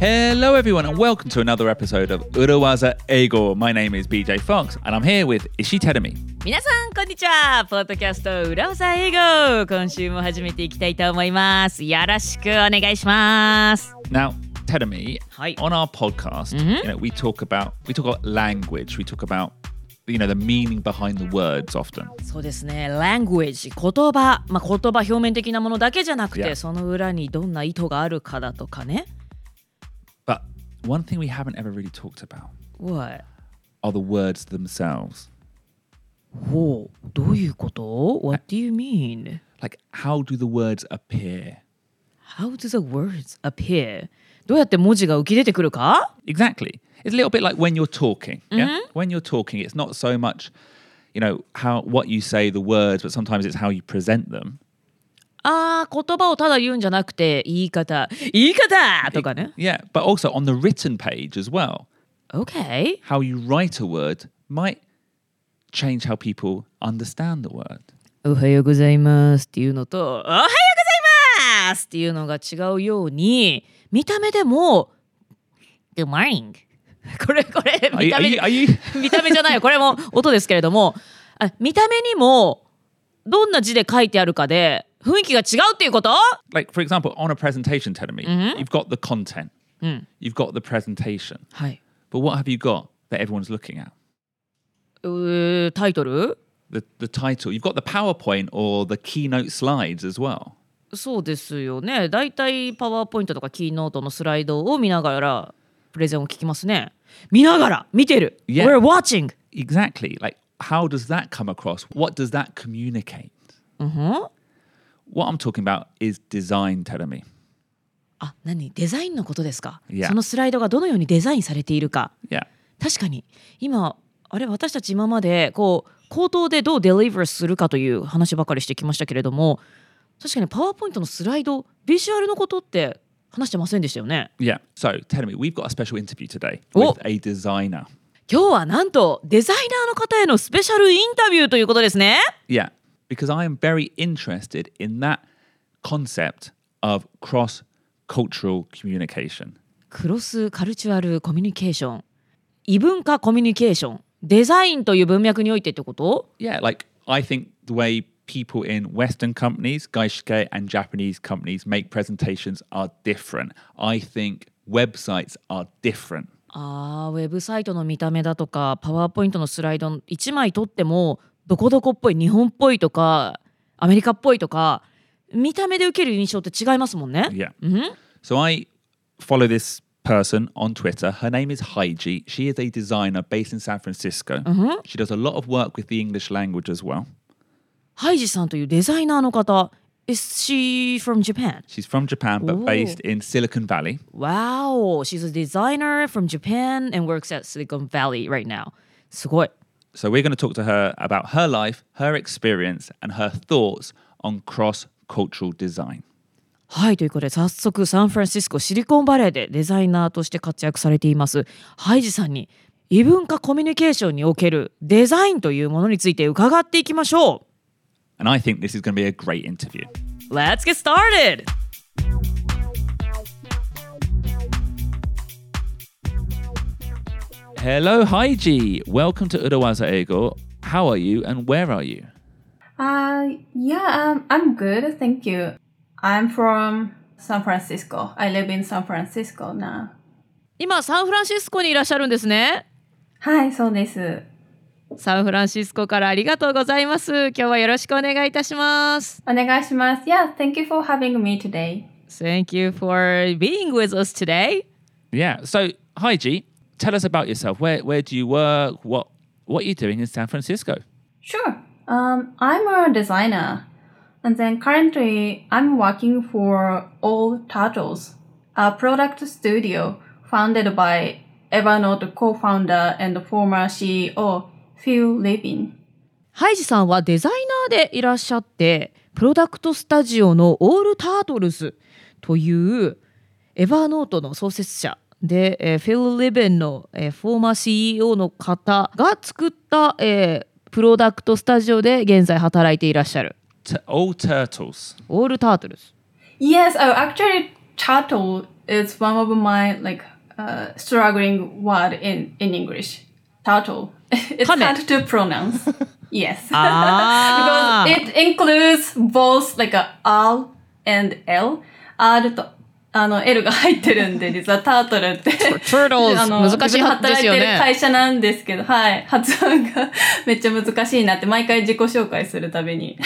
Hello, everyone, and welcome to another episode of Urawaza Ego. My name is BJ Fox, and I'm here with Ishi Terumi. 皆さんこんにちはポッドキャスト裏技英語今週も始めていきたいと思いますよろしくお願いします Now, Terumi, Hi. on our podcast, you know, we talk about we talk about language. We talk about you know the meaning behind the words often. そうですね language 言葉まあ言葉表面的なものだけじゃなくて、 Yeah. その裏にどんな意図があるかだとかね But one thing we haven't ever really talked about What? are the words themselves. ほうどういうこと What do you mean? Like, how do the words appear? How do the words appear? どうやって文字が浮き出てくるか Exactly. It's a little bit like when you're talking. Yeah. When you're talking, it's not so much, you know, how what you say, the words, but sometimes it's how you present them. 言葉をただ言うんじゃなくて言い方言い方とかね Yeah, but also on the written page as well. OK How you write a word might change how people understand the word. おはようございますっていうのとおはようございますっていうのが違うように見た目でも Good morning これこれ見た目見た目じゃないよこれも音ですけれどもあ見た目にもどんな字で書いてあるかで雰囲気が違うっていうこと like for example on a presentation telling me you've got the content you've got the presentation はい but what have you got that everyone's looking at うータイトル the, the title you've got the powerpoint or the keynote slides as well そうですよねだいたいパワーポイントとかキーノートのスライドを見ながらプレゼンを聞きますね見ながら見てる、 Yeah. We're watching exactly like how does that come across what does that communicate what i'm talking about is design me あ何？デザインのことですか、Yeah. そのスライドがどのようにデザインされているか。Yeah. 確かに。今あれ？私たち今までこう口頭でどうデリバーするかという話ばかりしてきましたけれども確かにパワーポイントのスライドビジュアルのことって話してませんでしたよね。Yeah. So tell me we've got a special interview today Oh. with a designer. 今日はなんとデザイナーの方へのスペシャルインタビューということですね。Yeah because i am very interested in that concept of cross cultural communication クロスカルチュアルコミュニケーション異文化コミュニケーションデザインという文脈においてってこと Yeah, like I think the way people in Western companies, gaishike and Japanese companies make presentations are different. I think websites are different. あーウェブサイトの見た目だとかパワーポイントのスライド1枚撮っても どこどこっぽい日本っぽいとかアメリカっぽいとか見た目で受ける印象って違いますもんね。Yeah. So I follow this person on Twitter. Her name is Haiji. She is a designer based in San Francisco. She does a lot of work with the English language as well. ハイジさんというデザイナーの方 Is she from Japan? She's from Japan but Ooh. based in Silicon Valley. Wow, she's a designer from Japan and works at Silicon Valley right now. すごい。So we're going to talk to her about her life, her experience, and her thoughts on cross cultural design. はいということで早速サンフランシスコシリコンバレーでデザイナーとして活躍されていますハイジさんに異文化コミュニケーションにおけるデザインというものについて伺っていきましょ And I think this is going to be a great interview. う Let's get started! Hello, Haiji. Welcome to Urawaza Ego. How are you and where are you? Uh, yeah, um, I'm good, thank you. I'm from San Francisco. I live in San Francisco now. 今サンフランシスコにいらっしゃるんですねはい、そうです。サンフランシスコからありがとうございます今日はよろしくお願いいたしますお願いします。Yeah, thank you for having me today. Thank you for being with us today Yeah. So, Haiji, tell us about yourself. Where where do you work? What what are you doing in San Francisco? Sure. Um, I'm a designer. And then currently I'm working for All Turtles, a product studio founded by Evernote co-founder and former CEO Phil Levin. ハイジさんはデザイナーでいらっしゃってプロダクトスタジオのオールタートルズというエバーノートの創設者で、えーフィル・リベンの、えーフォーマー CEO の方が作った、えープロダクトスタジオで現在働いていらっしゃる all turtles. オールタートルズ Yes, oh, actually, turtle is one of my like uh, struggling word in in English. Turtle. it's hard to pronounce. yes. Ah. because it includes both like a R and L. R とあの L が入ってるんで、実はタートルって。あの難しい発ですよ自分働いてるね。会社なんですけど、はい。発音がめっちゃ難しいなって毎回自己紹介するたびに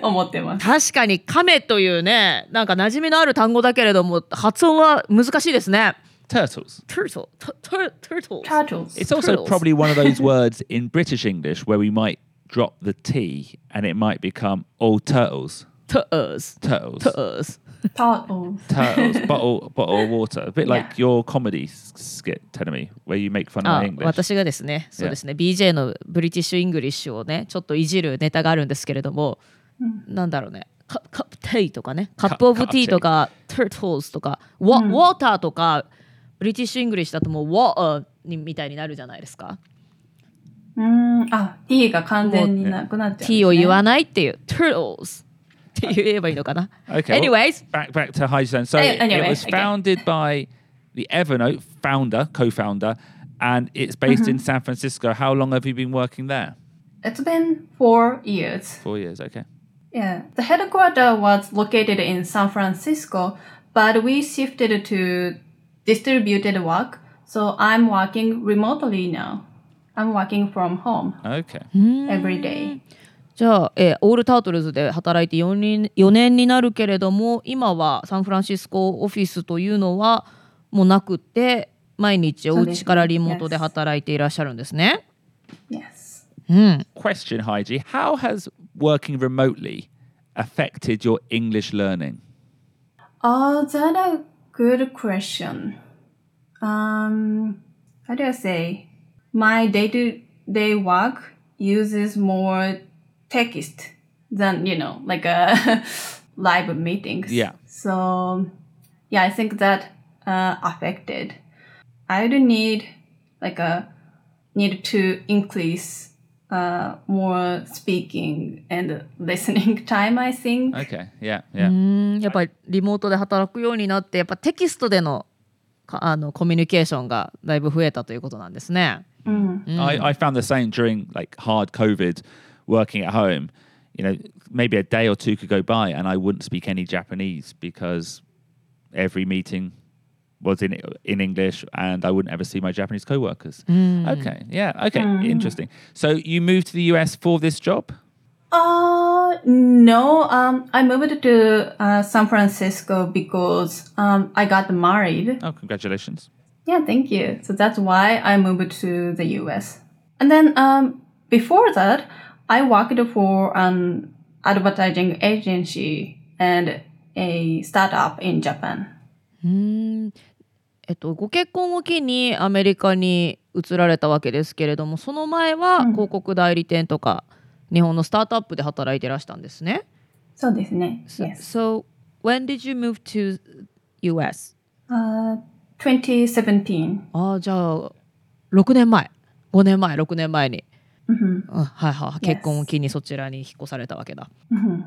思ってます。確かに亀というね、なんか馴染みのある単語だけれども、発音は難しいですね。Turtles. turtle, tu- tur- turtles. Turtles. It's also Turtles. probably one of those words in British English where we might drop the T and it might become all turtles. turtles. Turtles. turtles. Turtles. turtles. bottle, bottle of water. A bit like your comedy skit, me, where you make fun of English. 私がですね、そうですね、BJ のブリティッシュ・イングリッシュをね、ちょっといじるネタがあるんですけれども、なんだろうね、カカップテイとかね、カップオブティーとか、turtles とか、ウォウォーターとか、ブリティッシュ・イングリッシュだともう、ウォーにみたいになるじゃないですか。うーん、あ、T が完全になくなっちゃうね。T を言わないっていう、turtles って言えばいいのかな。 Okay. well, Anyways, back back to Hydrogen. So Any- it anyway, was okay. founded by the Evernote founder, co-founder, and it's based in San Francisco. How long have you been working there? It's been four years. Four years. Okay. Yeah. The headquarters was located in San Francisco, but we shifted to distributed work. So I'm working remotely now. I'm working from home Okay. every day. じゃあ、えーオールタートルズで働いて4年 ,4 年になるけれども今はサンフランシスコオフィスというのはもうなくて毎日お家からリモートで働いていらっしゃるんですね。Yes. うん、Question, Heiji. How has working remotely affected your English learning? Oh, that's a good question. Um, how do I say? My day-to-day work uses more text than you know, like a live meetings. Yeah. So, yeah, I think that uh, affected. I would need like a need to increase uh, more speaking and listening time. I think. Okay. Yeah. う Yeah. んやっぱりリモートで働くようになってやっぱテキストでのかあのコミュニケーションがだいぶ増えたということなんですね。 Mm. I, I found the same during like hard COVID, working at home. You know, maybe a day or two could go by, and I wouldn't speak any Japanese because every meeting was in in English, and I wouldn't ever see my Japanese coworkers. Okay, yeah, okay, interesting. So you moved to the US for this job? Uh, no. Um, I moved to uh, San Francisco because um, I got married. Oh, congratulations! Yeah, thank you. So that's why I moved to the US. And then um, before that, I worked for an advertising agency and a startup in Japan. うんえっと、ご結婚を機にアメリカに移られたわけですけれどもその前はうん広告代理店とか日本のスタートアップで働いてらしたんですね？そうですね。So, Yes. so when did you move to US? Uh, 2017. ああじゃあ6年前5年前6年前に、Mm-hmm. mm-hmm.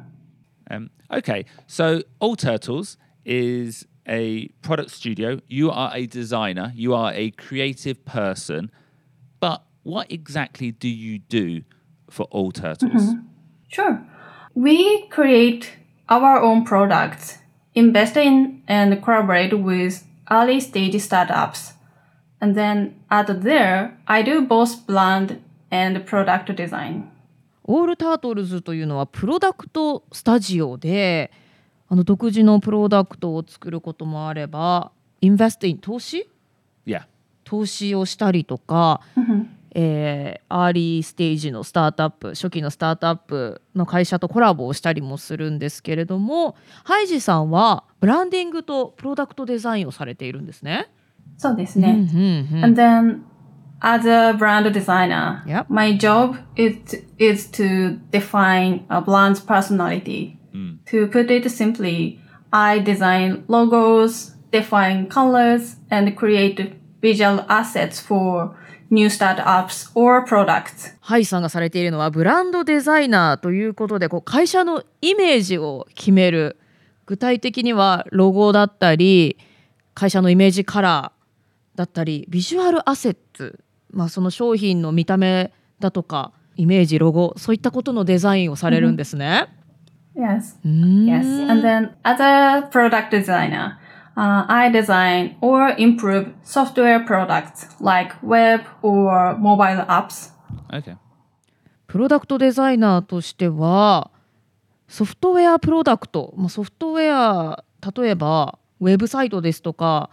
Um, okay, so All Turtles is a product studio. You are a designer, you are a creative person. But what exactly do you do for All Turtles? Mm-hmm. Sure. We create our own products, invest in and collaborate with early stage startups. And then at there, I do both brand and product design. オールタートルズというのはプロダクトスタジオであの独自のプロダクトを作ることもあればインベストイン投資？Yeah. 投資をしたりとか、Mhm. えーアーリーステージのスタートアップ初期のスタートアップの会社とコラボをしたりもするんですけれどもハイジさんはブランディングとプロダクトデザインをされているんですね。そうですうんうね。んうん And then as a brand designer, Yep. my job is to, is to define a brand's personality. To put it simply, I design logos, define colors, and create visual assets for new startups or products. ハイさんがされているのはブランドデザイナーということでこう会社のイメージを決める具体的にはロゴだったり会社のイメージカラーだったりビジュアルアセッツ、まあ、その商品の見た目だとかイメージロゴそういったことのデザインをされるんですね。Yes. Yes. And then as a product designer, uh, I design or improve software products like web or mobile apps. Okay. プロダクトデザイナーとしてはソフトウェアプロダクト、まあ、ソフトウェア例えばウェブサイトですとか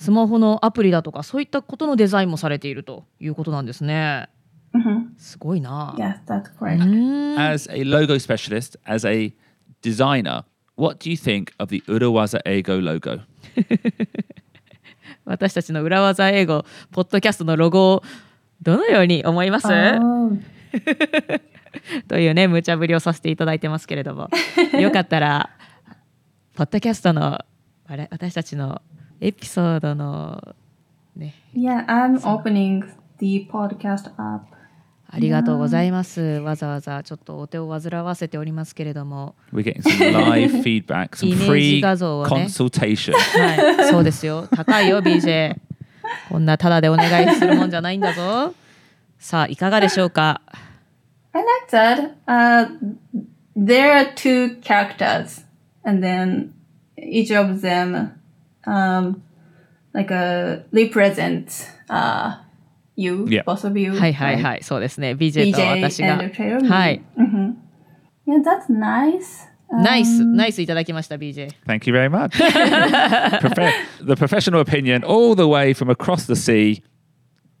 スマホのアプリだとかそういったことのデザインもされているということなんですね。hmm すごいな。Yes, that's う correct. As a logo specialist, as a designer, what do you think of the Urawaza Ego logo? 私たちの裏技英語ポッドキャストのロゴをどのように思います、Oh, というね無茶ぶりをさせていただいてますけれども よかったらポッドキャストの私たちのエピソードのね yeah, I'm opening the podcast app. ありがとうございますわざわざちょっとお手を煩わせておりますけれども We're getting some live feedback, some free consultation. はいそうですよ高いよ BJ こんなタダでお願いするもんじゃないんだぞさあいかがでしょうか I like that. Uh, there are two characters, and then each of them, um, like a represent uh you, Yeah. both of you. はいはい right? はいそうですね BJ と BJ 私が and Trailer. はい Mm-hmm. Yeah, that's nice. ナイスナイスいただきました BJ Thank you very much. Profe- the professional opinion, all the way from across the sea.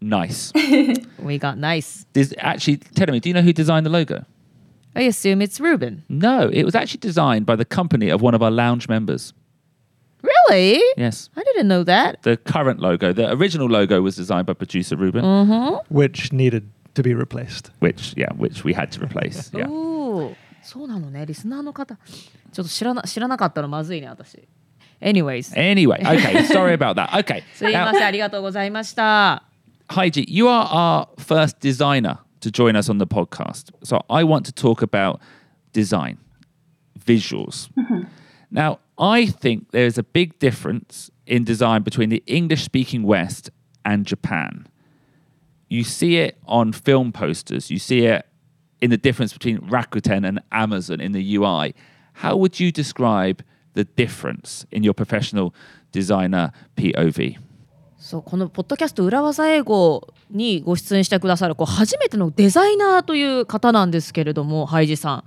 Nice. We got nice Does, actually, tell me, do you know who designed the logo? I assume it's Ruben No, it was actually designed by the company of one of our lounge members. Really? Yes. I didn't know that The current logo, the original logo was designed by producer Ruben, which needed to be replaced. which, yeah, which we had to replace. Yeah. おーそうなのねリスナーの方ちょっと知らな知らなかったのまずいね私 Anyways Anyway, okay, sorry about that. Okay. すいま Now, せんありがとうございました Heiji, you are our first designer to join us on the podcast. So I want to talk about design, visuals. Now, I think there's a big difference in design between the English speaking West and Japan. You see it on film posters, you see it in the difference between Rakuten and Amazon in the UI. How would you describe the difference in your professional designer POV? そうこのポッドキャスト裏技英語にご出演してくださるこう初めてのデザイナーという方なんですけれどもハイジさん、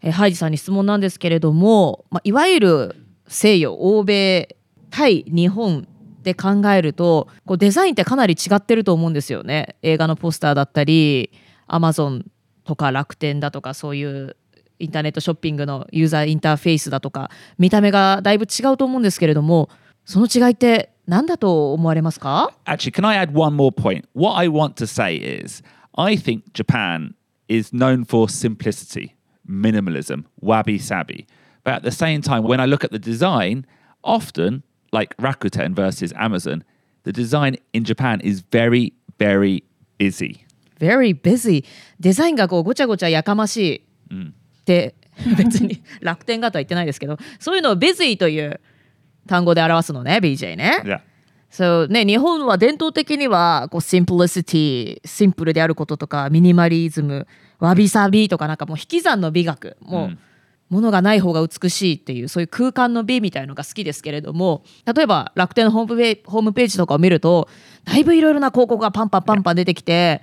えーハイジさんに質問なんですけれども、まあ、いわゆる 西洋欧米対日本で考えるとこうデザインってかなり違ってると思うんですよね映画のポスターだったりアマゾンとか楽天だとかそういうインターネットショッピングのユーザーインターフェースだとか見た目がだいぶ違うと思うんですけれどもその違いって何だと思われますか？Actually, can I add one more point? What I want to say is, I think Japan is known for simplicity, minimalism, wabi sabi. But at the same time, when I look at the design, often, like Rakuten versus Amazon, the design in Japan is very, very busy. very busy デザインがこうごちゃごちゃやかましいって、別に楽天がとは言ってないですけどそういうのを busy という単語で表すのね BJ ね。Yeah. そうね日本は伝統的にはこう simplicity シンプルであることとかミニマリズムわびさびとかなんかもう引き算の美学もう、うんものがない方が美しいっていうそういう空間の美みたいのが好きですけれども例えば楽天のホームペホームページとかを見るとだいぶいろいろな広告がパンパンパンパン出てきて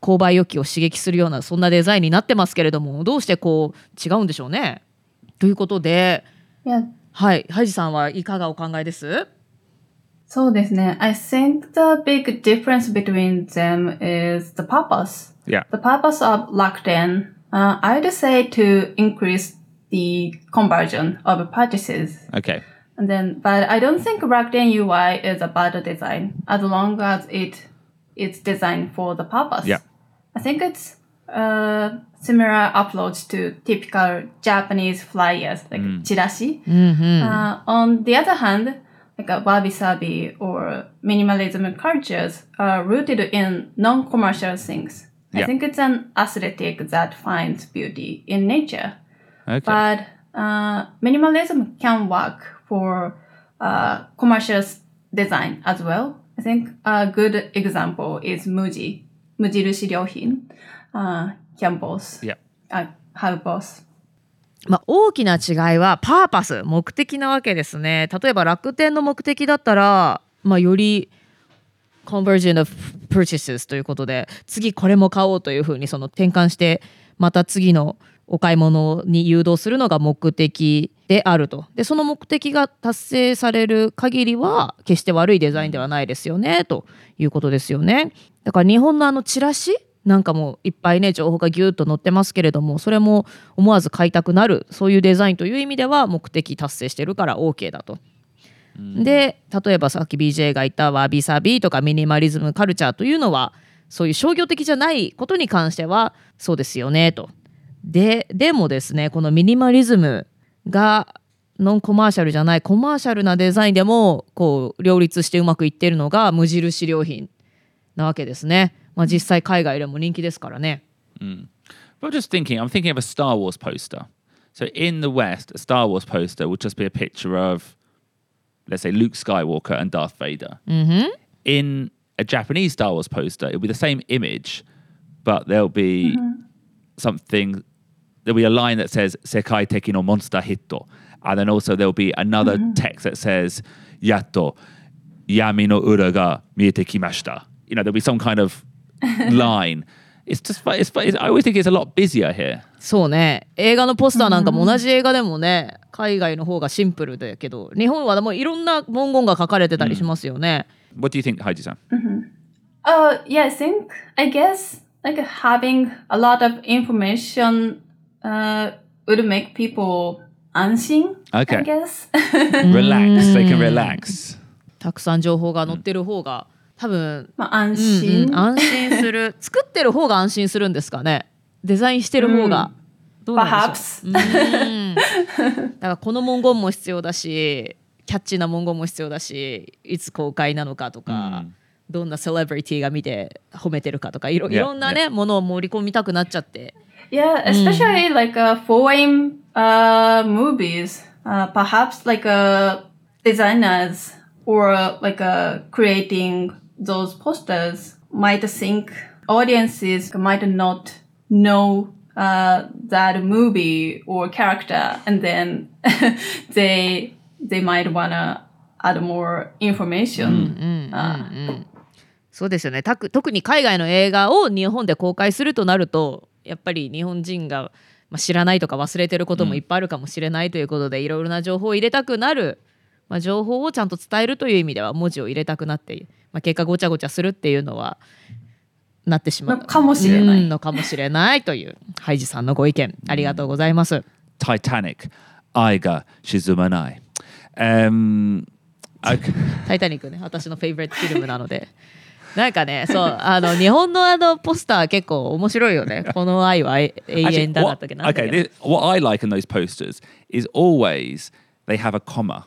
購買欲求を刺激するようなそんなデザインになってますけれどもどうしてこう違うんでしょうね？ということで.はいハイジさんはいかがお考えです？そうですね。I think the big difference between them is the purpose. Yeah. The purpose of Rakuten, uh, I'd say to increase the conversion of purchases. Okay. And then, but I don't think Rakuten UI is a bad design as long as it it's designed for the purpose. Yeah. I think it's a similar approach to typical Japanese flyers like mm. chirashi. Mm-hmm. Uh, on the other hand, like a wabi sabi or minimalism cultures are rooted in non-commercial things. Yeah. I think it's an aesthetic that finds beauty in nature. Okay. But uh, minimalism can work for uh, commercial design as well. I think a good example is Muji. 無印良品 uh, can both Yeah. uh, have both. まあ、大きな違いはパーパス目的なわけですね例えば楽天の目的だったら、まあ、より conversion of purchases ということで次これも買おうというふうにその転換してまた次のお買い物に誘導するのが目的であるとでその目的が達成される限りは決して悪いデザインではないですよねということですよねだから日本のあのチラシなんかもいっぱいね情報がギュッと載ってますけれどもそれも思わず買いたくなるそういうデザインという意味では目的達成してるから OK だと。で例えばさっき BJ が言ったわびさびとかミニマリズムカルチャーというのはそういう商業的じゃないことに関してはそうですよねと。ででもですねこのミニマリズムがノンコマーシャルじゃないコマーシャルなデザインでもこう両立してうまくいってるのが無印良品なわけですね。まあ、実際海外でも人気ですからね。But I'm just thinking, I'm thinking of a Star Wars poster. So in the West, a Star Wars poster would just be a picture of, let's say, Luke Skywalker and Darth Vader. In a Japanese Star Wars poster, it'll be the same image, but there'll be something, there'll be a line that says Sekai Teki no Monster Hitto. And then also there'll be another text that says Yatto Yami no Ura ga miete kimashita. You know, there'll be some kind of line. It's just, it's, it's, I always think it's a lot busier here. そうね映画のポスターなんかも同じ映画でもね海外の方がシンプルだけど日本はもういろんな文言が書かれてたりしますよね。What do you think, Haiji-san? Uh, yeah, I think, I guess, like having a lot of information uh, would make people unseen, Okay. I guess? Relax. They can relax. たくさん情報が載ってる方が多分、まあ、安うん心。うん安心する 作ってる方が安心するんですかねデザインしてる方が、どうなんでしょう？Perhaps. うん だからこの文言も必要だしキャッチーな文言も必要だしいつ公開なのかとか、どんなセレブリティが見て褒めてるかとかいろ Yeah, いろんなね、ものを盛り込みたくなっちゃって Yeah, especially like uh, foreign uh, movies. Uh, perhaps like uh, designers or like uh, creating those posters might think audiences might not know uh, that movie or character, and then they they might wanna add more information. Uh, そうですよね特に海外の映画を日本で公開するとなるとやっぱり日本人が、まあ、知らないとか忘れてることもいっぱいあるかもしれないということで、いろいろな情報を入れたくなる、まあ、情報をちゃんと伝えるという意味では文字を入れたくなって、まあ、結果ごちゃごちゃするっていうのはなってしまうのかもしれないうんのかもしれないというハイジさんのご意見ありがとうございます。Titanic. Aiga shizumanai. Um, okay. タイタニックね私のフェイブレットフィルムなのでなんかねそうあの日本のあのポスター結構面白いよねこの愛は永遠だだ what- ったっけなんだっ okay, け this, what I like in those posters is always they have a comma.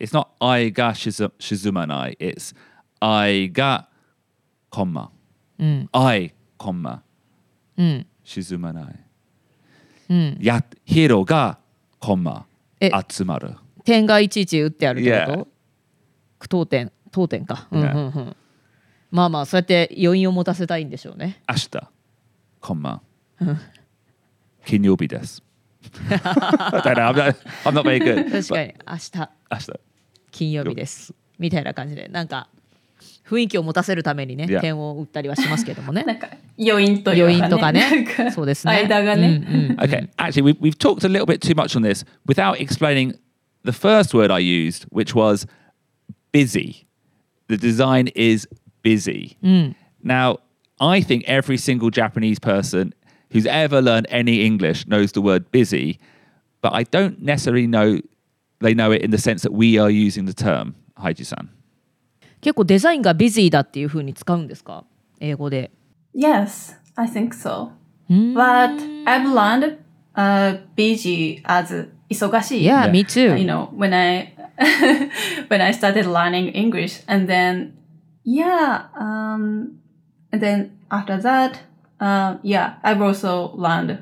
It's not I ga shizu- shizumanai. It's I ga comma. I comma うん、shizumanai. Yat hiro ga comma え atsumaru. 点がいちいち打ってあるってこ Yeah. と句読点当点か、うんうん.うん、まあまあそうやって余韻を持たせたいんでしょうね know. I'm not, I'm not very good. 確かに明日.金曜日ですみたいな感じでなんか雰囲気を持たせるためにね Yeah. 点を打ったりはしますけどもねなんか余韻というか、ね、余韻とかねそうですね間がね、うんうん Okay, actually, we've, we've talked a little bit too much on this without explaining the first word I used, which was busy. The design is busy. Now, I think every single Japanese person who's ever learned any English knows the word busy, but I don't necessarily know they know it in the sense that we are using the term. Haiji-san. 結構デザインがビジーだっていう風に使うんですか英語で Yes, I think so. But I've learned uh, busy as 忙しい。 Yeah, Yeah. me too. You know, when I when I started learning English, and then yeah, um, and then after that, uh, yeah, I've also learned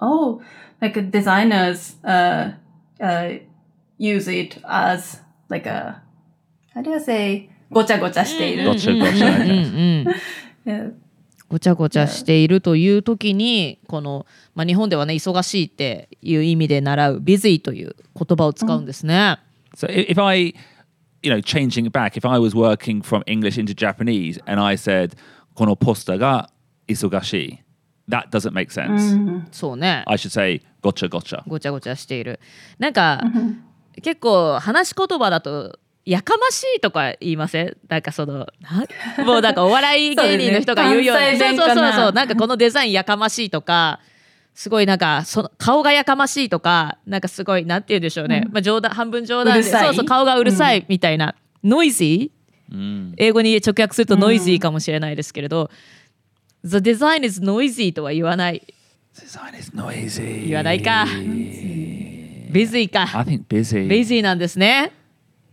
oh, like designers uh, uh, use it as like a how do you say ごちゃごちゃしている。Gotcha, うん gotcha. うんうん Yeah. ごちゃごちゃしているという時にこの、まあ、日本ではね忙しいっていう意味で習う busy という言葉を使うんですね。So i- if I, you know, changing it back, if I was working from English into Japanese and I said, このポスターが忙しい, that doesn't make sense. そうね I should say, gotcha, gotcha. ごちゃごちゃしている。なんか結構話し言葉だとやかましいとか言いませんなんかそのなもうなんかお笑い芸人の人が言うようにそうそうそうそうなんかこのデザインやかましいとかすごいなんかその顔がやかましいとかなんかすごいなんて言うんでしょうね、まあ冗談半分冗談でうそうそう顔がうるさいみたいな、ノイジー？英語に直訳するとノイジーかもしれないですけれど、The design is noisy とは言わない。Design is noisy. 言わないか。busy か。I think busy. busy なんですね。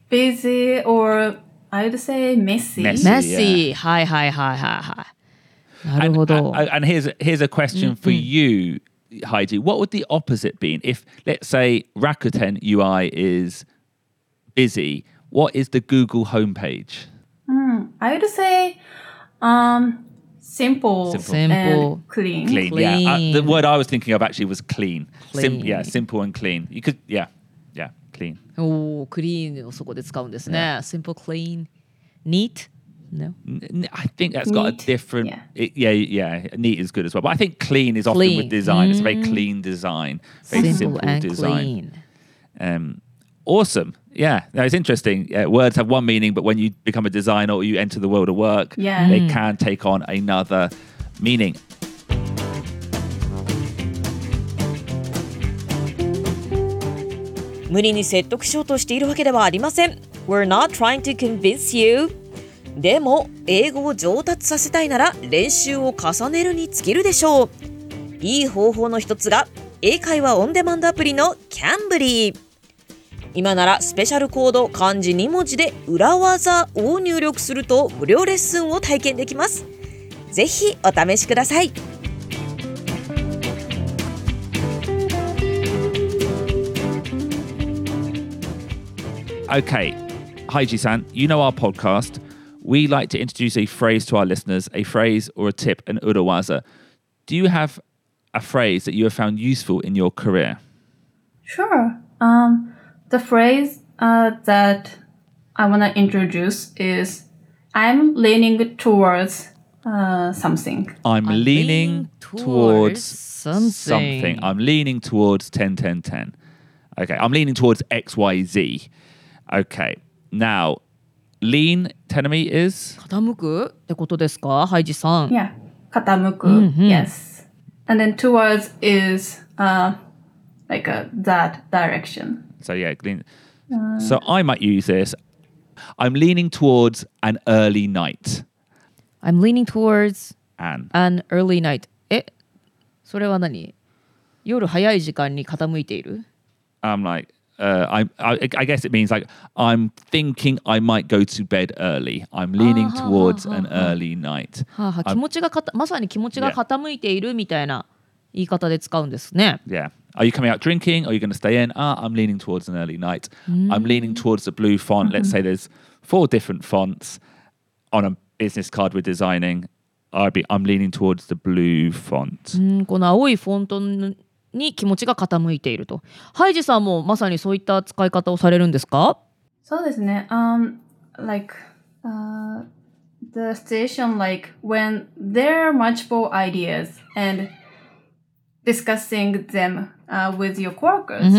Busy or I would say messy. Messy. はいはいはいはいはい。なる And, ほど。and, and here's here's a question for you, Heidi. What would the opposite be if, let's say, Rakuten UI is busy? What is the Google homepage? I would say um, simple, Simple. Simple. and clean. Clean. Yeah. Uh, the Clean. word I was thinking of actually was clean. Sim- Clean. yeah, simple and clean. You could. Yeah. Yeah. Clean. おお、クリーンをそこで使うんですね。simple, clean, neat? No, I think that's got neat. a different. Yeah. It, yeah, yeah, neat is good as well. But I think clean is clean. often with design. Mm. It's a very clean design, very simple, simple design. Um, awesome. Yeah, no, it's interesting. Uh, words have one meaning, but when you become a designer or you enter the world of work, yeah. they can take on another meaning. We're not trying to convince you. でも、英語を上達させたいなら練習を重ねるに尽きるでしょう。いい方法の一つが、英会話オンデマンドアプリのキャンブリー。今ならスペシャルコード漢字2文字で裏技を入力すると無料レッスンを体験できます。ぜひお試しください。Okay, Haiji san, you know our podcast. We like to introduce a phrase to our listeners, a phrase or a tip, an urawaza. Do you have a phrase that you have found useful in your career? Sure. Um, the phrase uh, that I want to introduce is I'm leaning towards uh, something. I'm, I'm leaning, leaning towards, towards something. I'm leaning towards 10 10 10. Okay, I'm leaning towards XYZ. Okay, now, lean, Tenami is? 傾くってことですかハイジさん。 Yeah. Katamuku. Yes. And then towards is uh, like a, that direction. So, yeah, lean. so I might use this. I'm leaning towards an early night. I'm leaning towards An. an early night. えそれは何夜早い時間に傾いている I'm like, uh, I'm, I, I guess it means like I'm thinking I might go to bed early. I'm leaning Ah, towards ha, an ha, ha. early night. はあはあ、 I'm- 気持ちがかたまさに気持ちが Yeah. 傾いているみたいな言い方で使うんですね。 Yeah. Are you coming out drinking? Are you going to stay in? Ah, I'm leaning towards an early night. I'm leaning towards the blue font. Let's say there's four different fonts on a business card we're designing. I'd be, I'm leaning towards the blue font. うんこの青いフォント に気持ちが傾いていると。ハイジさんもまさにそういった使い方をされるんですかそうですね。Um, like, uh, the situation like when there are multiple ideas and discussing them uh, with your coworkers,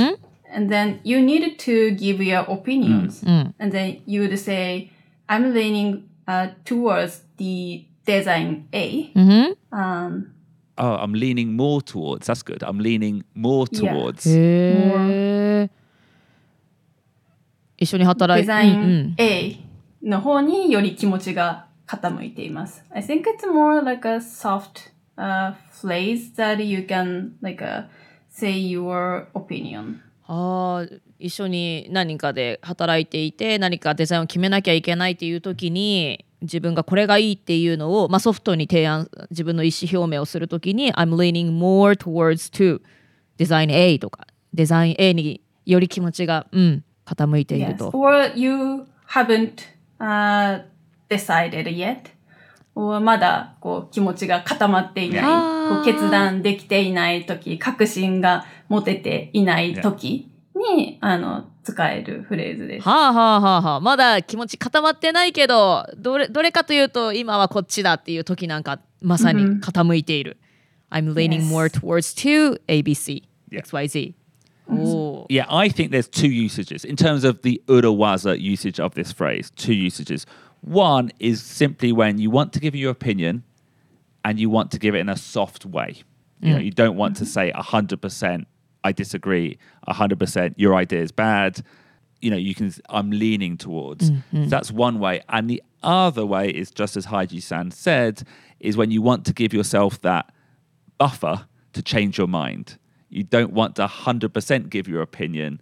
and then you need to give your opinions, and then you would say, "I'm leaning uh, towards the design A." うん Um, Oh, I'm leaning more towards. That's good. I'm leaning more towards. へえ。一緒に働いて、デザイン A の方により気持ちが傾いています。I think it's more like a soft uh, phrase that you can like uh, say your opinion. ああ一緒に何かで働いていて何かデザインを決めなきゃいけないっていう時に自分がこれがいいっていうのを、まあ、ソフトに提案自分の意思表明をするときに I'm leaning more towards to design A とかデザイン A により気持ちが、うん、傾いている Yes. と。Or you haven't uh, decided yet. or まだこう気持ちが固まっていない、こう決断できていない時、確信が持てていない時に、あの、使えるフレーズです。はあはあはあはあまだ気持ち固まってないけどどれどれかというと今はこっちだっていう時なんかまさに傾いている。I'm leaning Yes. more towards to ABC, Yeah. XYZ. Yeah, I think there's two usages in terms of the urawaza usage of this phrase. Two usages. One is simply when you want to give your opinion and you want to give it in a soft way. You know, you don't want to say 100% I disagree, 100% your idea is bad. You know, you can I'm leaning towards. So that's one way. And the other way is just as Haiji-san said is when you want to give yourself that buffer to change your mind. You don't want to 100% give your opinion.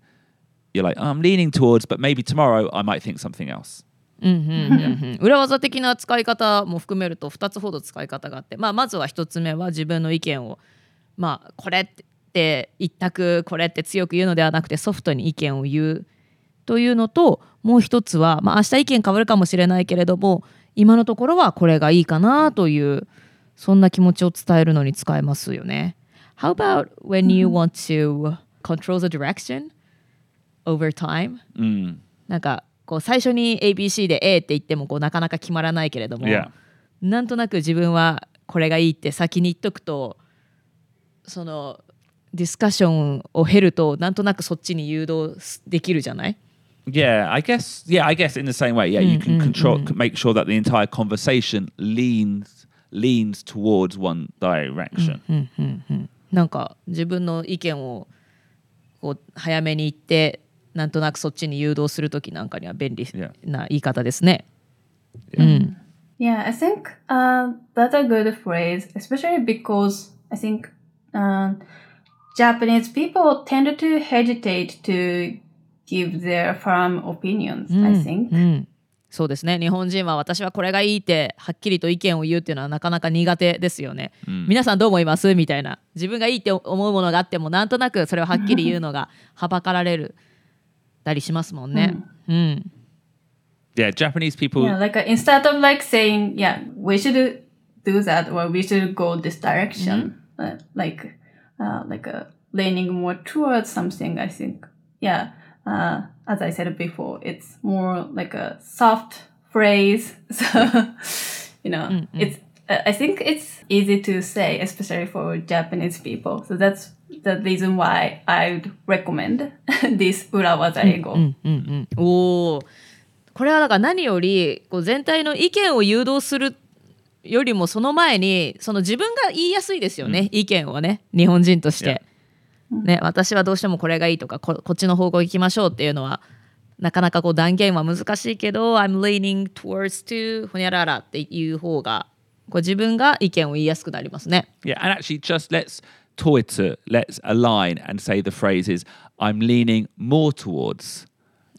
You're like, "Oh, I'm leaning towards, but maybe tomorrow I might think something else. うん裏技的な使い方も含めると2つほど使い方があって、まあ、まずは1つ目は自分の意見を、まあ、これって 一択これって強く言うのではなくてソフトに意見を言うというのともう一つは、まあ、明日意見変わるかもしれないけれども今のところはこれがいいかなというそんな気持ちを伝えるのに使えますよね。How about when you want to control the direction over time? なんかこう最初に ABC で A って言ってもこうなかなか決まらないけれども、Yeah. なんとなく自分はこれがいいって先に言っとくとそのディスカッションを経るとなんとなくそっちに誘導できるじゃない Yeah, I guess. Yeah, I guess in the same way. Yeah, you can control, make sure that the entire conversation leans leans towards one direction. なんか自分の意見をこう早めに言ってなんとなくそっちに誘導するときなんかには便利 Yeah. な言い方ですね。うん、Yeah, I think uh, that's a good phrase, especially because I think um, Japanese people tend to hesitate to give their firm opinions, I think. うん、そうですね日本人は私はこれがいいってはっきりと意見を言うっていうのはなかなか苦手ですよね、皆さんどう思いますみたいな自分がいいって思うものがあってもなんとなくそれをはっきり言うのがはばかられるたりしますもんね、うん、Yeah, Japanese people. Yeah, like uh, instead of like saying, yeah, we should do that or we should go this direction, uh, like, uh, like uh, leaning more towards something, I think. Yeah, uh, as I said before, it's more like a soft phrase. So, you know, it's, uh, I think it's easy to say, especially for Japanese people. So that's the reason why I would recommend this urawaza ego. うんうんおーこれはだから何よりこう全体の意見を誘導する よりもその前にその自分が言いやすいですよね、意見をね日本人として、ね、私はどうしてもこれがいいとかここっちの方向行きましょうっていうのはなかなかこう断言は難しいけど I'm leaning towards to ほにゃららっていう方がこう自分が意見を言いやすくなりますね。Yeah, and actually, just let's toitsu, let's align and say the phrases I'm leaning more towards.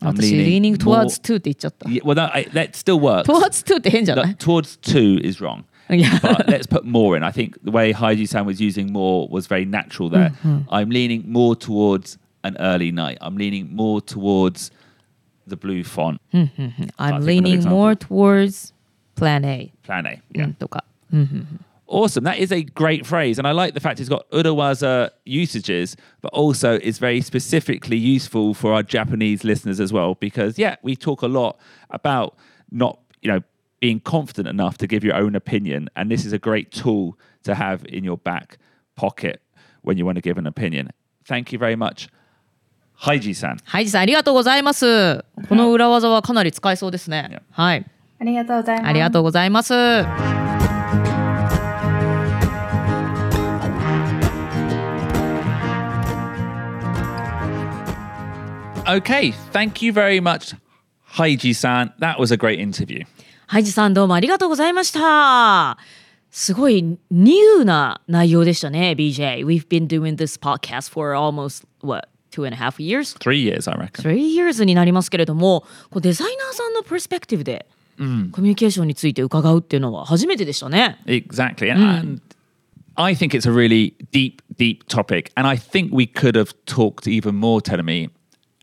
I'm 私 leaning towards to って言っちゃった。 Yeah, well, no, I, that still works. towards to って変じゃない Look, towards two is wrong. いや But let's put more in. I think the way Heidi San was using more was very natural there. I'm leaning more towards an early night. I'm leaning more towards the blue font. I'm think another leaning example. more towards plan A、 Plan A. う Yeah. んとか。 Awesome. That is a great phrase. And I like the fact it's got Urawaza usages, but also is very specifically useful for our Japanese listeners as well. Because, yeah, we talk a lot about not, you know, being confident enough to give your own opinion. And this is a great tool to have in your back pocket when you want to give an opinion. Thank you very much. ハイジーさん。ハイジーさん、ありがとうございます。この裏技はかなり使えそうですね。はい。ありがとうございます。ありがとうございます。Okay, thank you very much, Haiji-san. That was a great interview. ハイジさんどうもありがとうございました。すごいニューな内容でしたね、BJ。We've been doing this podcast for almost, what, two and a half years? Three years, I reckon. Three years and mm. I think it's a really deep, deep topic. And I think we could have talked even more, Telemi,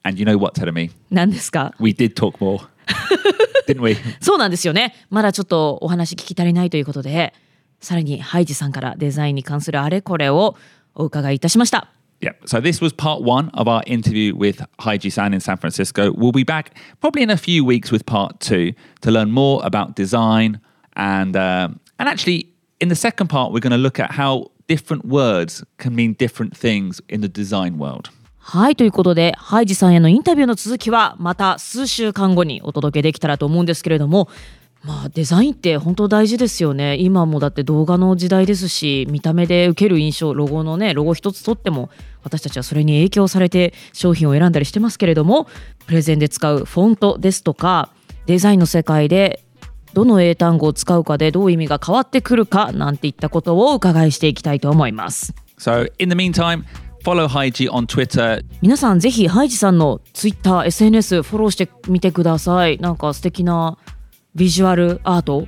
And you know what, Telemi? 何ですか We did talk more, didn't we? そうなんですよね。まだちょっとお話聞き足りないということで、さらにハイジさんからデザインに関するあれこれをお伺いいたしました。 Yeah. So this was part one of our interview with Haiji San in San Francisco. We'll be back probably in a few weeks with part two to learn more about design and um, and actually in the second part we're going to look at how different words can mean different things in the design world. はい、ということで、ハイジさんへのインタビューの続きはまた数週間後にお届けできたらと思うんですけれども、まあデザインって本当大事ですよね。今もだって動画の時代ですし、見た目で受ける印象、ロゴのね、ロゴ一つとっても私たちはそれに影響されて商品を選んだりしてますけれども、プレゼンで使うフォントですとか、デザインの世界でどの英単語を使うかでどう意味が変わってくるかなんていったことをお伺いしていきたいと思います。So in the meantime, follow Haiji on Twitter. 皆さんぜひハイジさんのツイッター SNS フォローしてみてくださいなんか素敵なビジュアルアート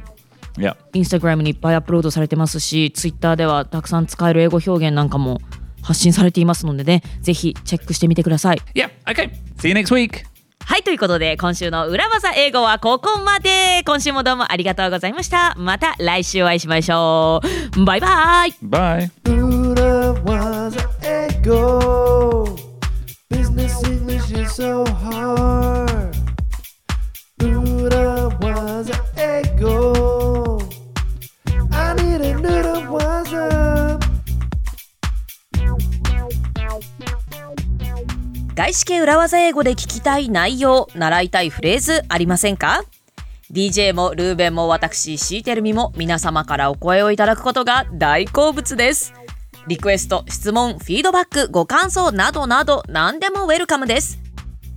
Yeah. インスタグラムにいっぱいアップロードされてますしツイッターではたくさん使える英語表現なんかも発信されていますのでねぜひチェックしてみてください Yeah. Okay. See you next week. はいということで今週の裏技英語はここまで今週もどうもありがとうございましたまた来週お会いしましょうバイバイ Bye. Buddha was an 外資系裏技英語で聞きたい内容習いたいフレーズありませんか？DJ もルーベンも私シーテルミも皆様からお声をいただくことが大好物です。リクエスト質問フィードバックご感想などなど何でもウェルカムです。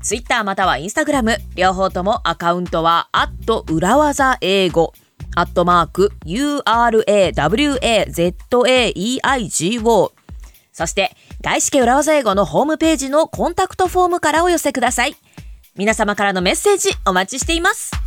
Twitter または Instagram 両方ともアカウントはアット裏技英語アットマーク URAWAZAEIGO そして、外資系裏技英語のホームページのコンタクトフォームからお寄せください。皆様からのメッセージお待ちしています。